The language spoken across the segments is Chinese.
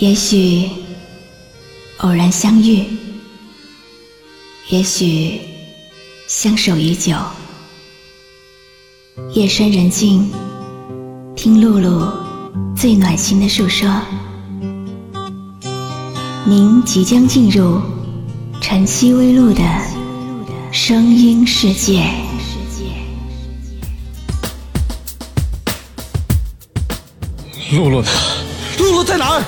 也许偶然相遇，也许相守已久。夜深人静，听露露最暖心的诉说。您即将进入晨曦微露的声音世界。露露呢？露露在哪儿？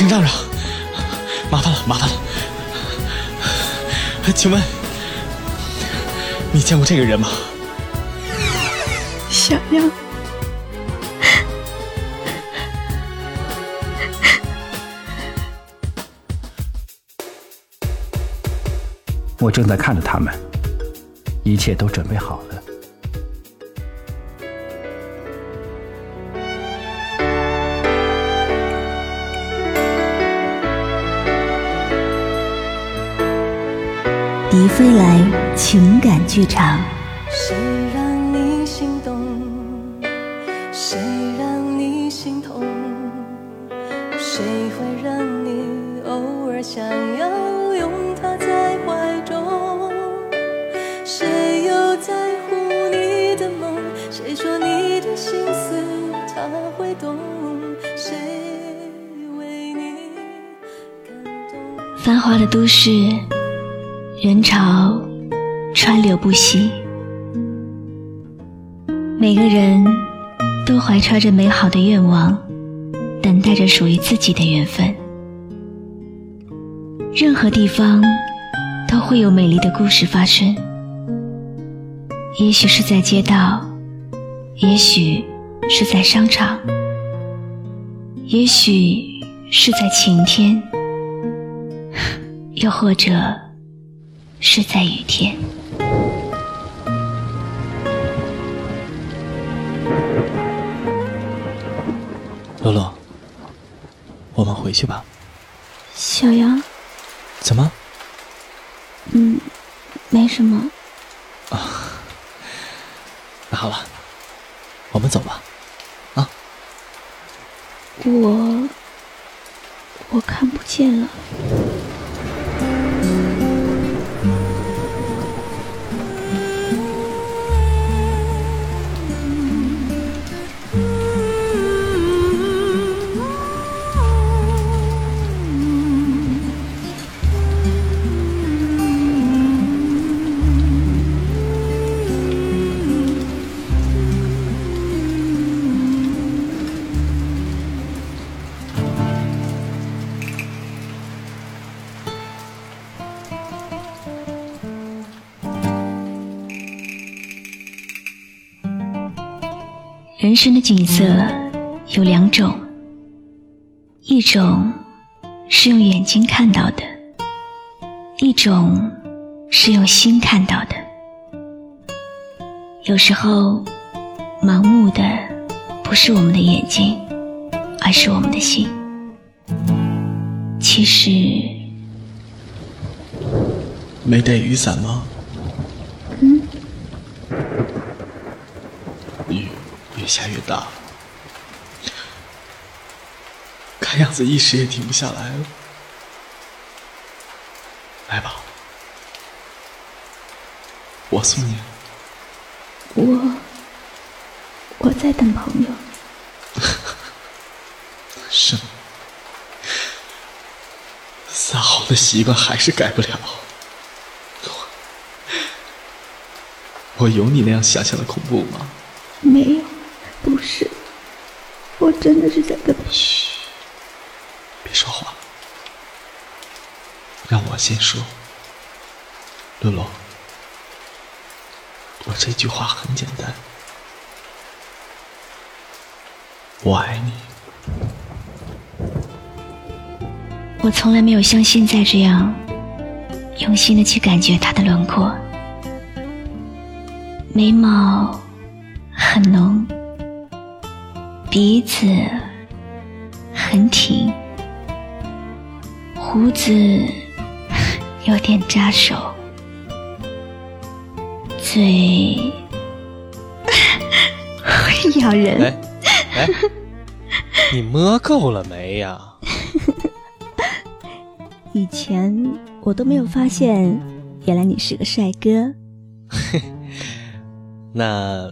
请让让，麻烦了，麻烦了。请问，你见过这个人吗？小样，我正在看着他们，一切都准备好了。迪飞来情感剧场，谁让你心动？谁让你心痛？谁会让你偶尔想要拥他在怀中？谁又在乎你的梦？谁说你的心思他会懂？谁为你感动？繁华的都市，人潮川流不息，每个人都怀揣着美好的愿望，等待着属于自己的缘分。任何地方都会有美丽的故事发生，也许是在街道，也许是在商场，也许是在晴天，又或者是在雨天。洛洛，我们回去吧。小杨，怎么？嗯，没什么。那好了，我们走吧。啊，我我看不见了。人生的景色有两种，一种是用眼睛看到的，一种是用心看到的。有时候，盲目的不是我们的眼睛，而是我们的心。其实，没带雨伞吗？雨越下越大，看样子一时也停不下来了。来吧，我送你。我我在等朋友。是吗？撒谎的习惯还是改不了。我我有你那样想象的恐怖吗？没有，不是，我真的是在跟。嘘，别说话，让我先说。露露，我这句话很简单，我爱你。我从来没有像现在这样用心的去感觉他的轮廓，眉毛很浓，鼻子很挺，胡子有点扎手，嘴会咬人。哎哎，你摸够了没呀？以前我都没有发现，原来你是个帅哥。那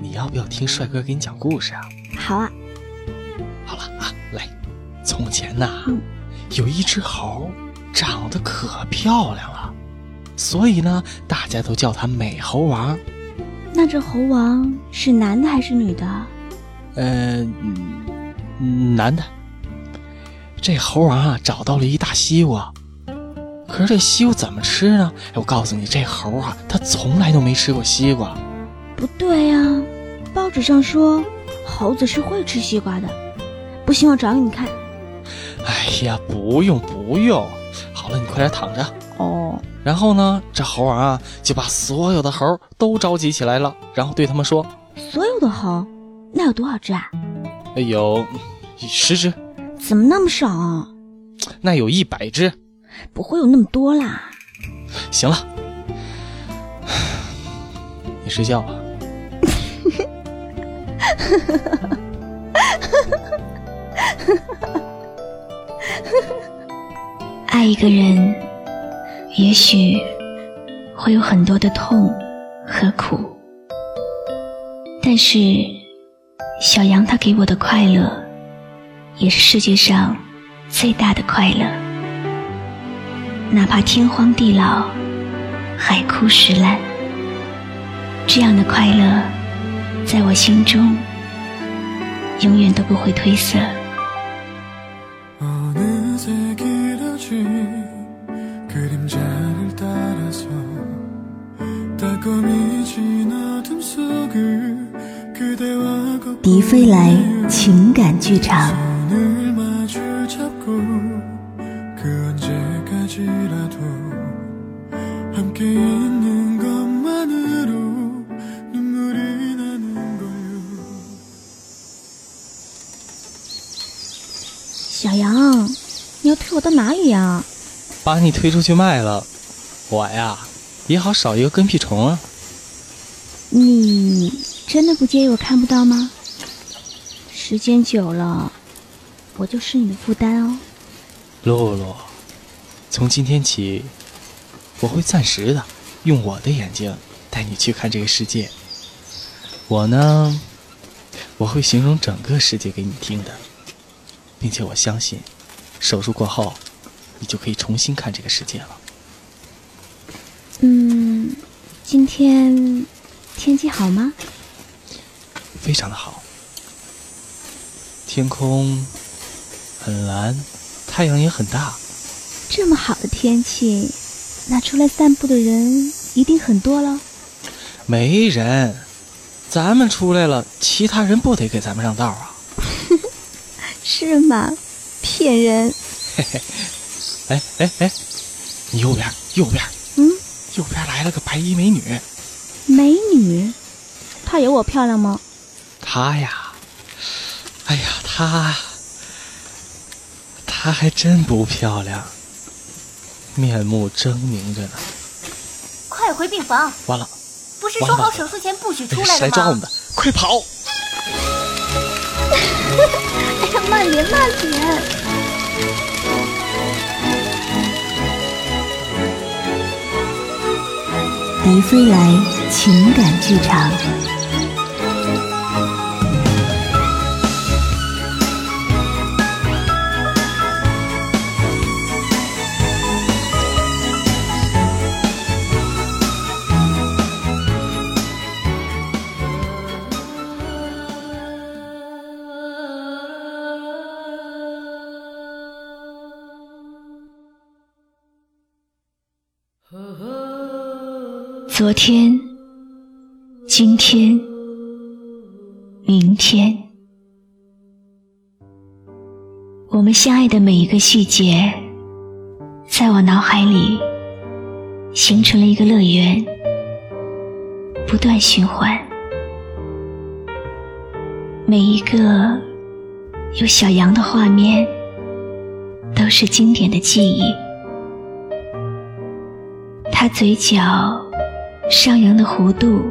你要不要听帅哥给你讲故事啊？好啊，好了啊，来，从前呐，嗯有一只猴，长得可漂亮了，所以呢，大家都叫它美猴王。那这猴王是男的还是女的？呃，嗯男的。这猴王啊，找到了一大西瓜，可是这西瓜怎么吃呢？哎，我告诉你，这猴啊，他从来都没吃过西瓜。不对呀、报纸上说猴子是会吃西瓜的。不信我找给你看。哎呀，不用不用，好了，你快点躺着。哦，然后呢，这猴王啊就把所有的猴都召集起来了，然后对他们说所有的猴，那有多少只啊？：“哎有十只，怎么那么少啊？那有一百只。不会有那么多啦。行了，你睡觉吧。爱一个人，也许会有很多的痛和苦，但是小杨他给我的快乐，也是世界上最大的快乐。哪怕天荒地老，海枯石烂，这样的快乐，在我心中永远都不会褪色。迪飞来情感剧场。我到哪里呀？把你推出去卖了，我呀也好少一个跟屁虫啊。你真的不介意我看不到吗？时间久了，我就是你的负担哦。露露，从今天起，我会暂时的用我的眼睛带你去看这个世界。我呢，我会形容整个世界给你听的，并且我相信，手术过后，你就可以重新看这个世界了。嗯，今天天气好吗？非常的好，天空很蓝，太阳也很大。这么好的天气，那出来散步的人一定很多了。没人，咱们出来了，其他人不得给咱们让道啊？是吗？骗人！嘿嘿哎哎哎，你右边，右边，嗯，右边来了个白衣美女，美女，她有我漂亮吗？她呀，哎呀，她，她还真不漂亮，面目狰狞着呢。快回病房！完了，不是说好手术前不许出来的吗谁来抓我们？的？快跑！慢点，慢点！迪飞来情感剧场。昨天、今天、明天，我们相爱的每一个细节，在我脑海里形成了一个乐园，不断循环。每一个有小羊的画面，都是经典的记忆。他嘴角上扬的弧度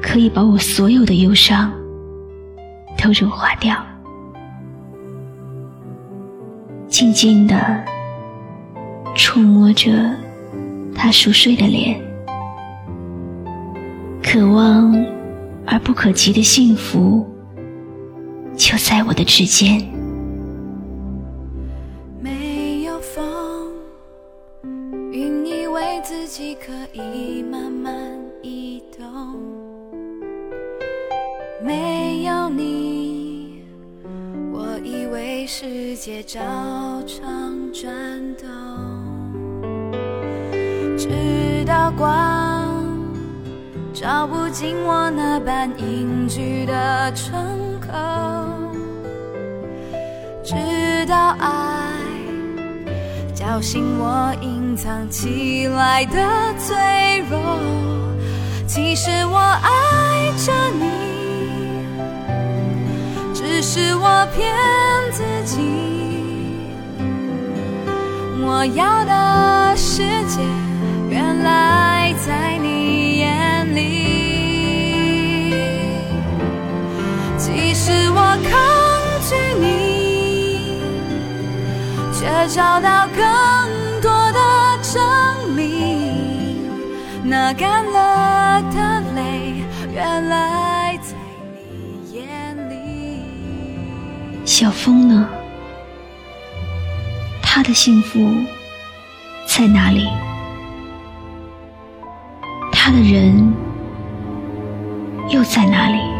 可以把我所有的忧伤都融化掉静静的触摸着他熟睡的脸。可望而不可及的幸福就在我的指尖。世界照常转动。直到光照不进我那般隐居的窗口，直到爱叫醒我隐藏起来的脆弱。其实我爱着你。是我骗自己，我要的世界原来在你眼里。即使我抗拒你，却找到更多的证明，那干了的泪原来小峰呢？他的幸福在哪里？他的人又在哪里？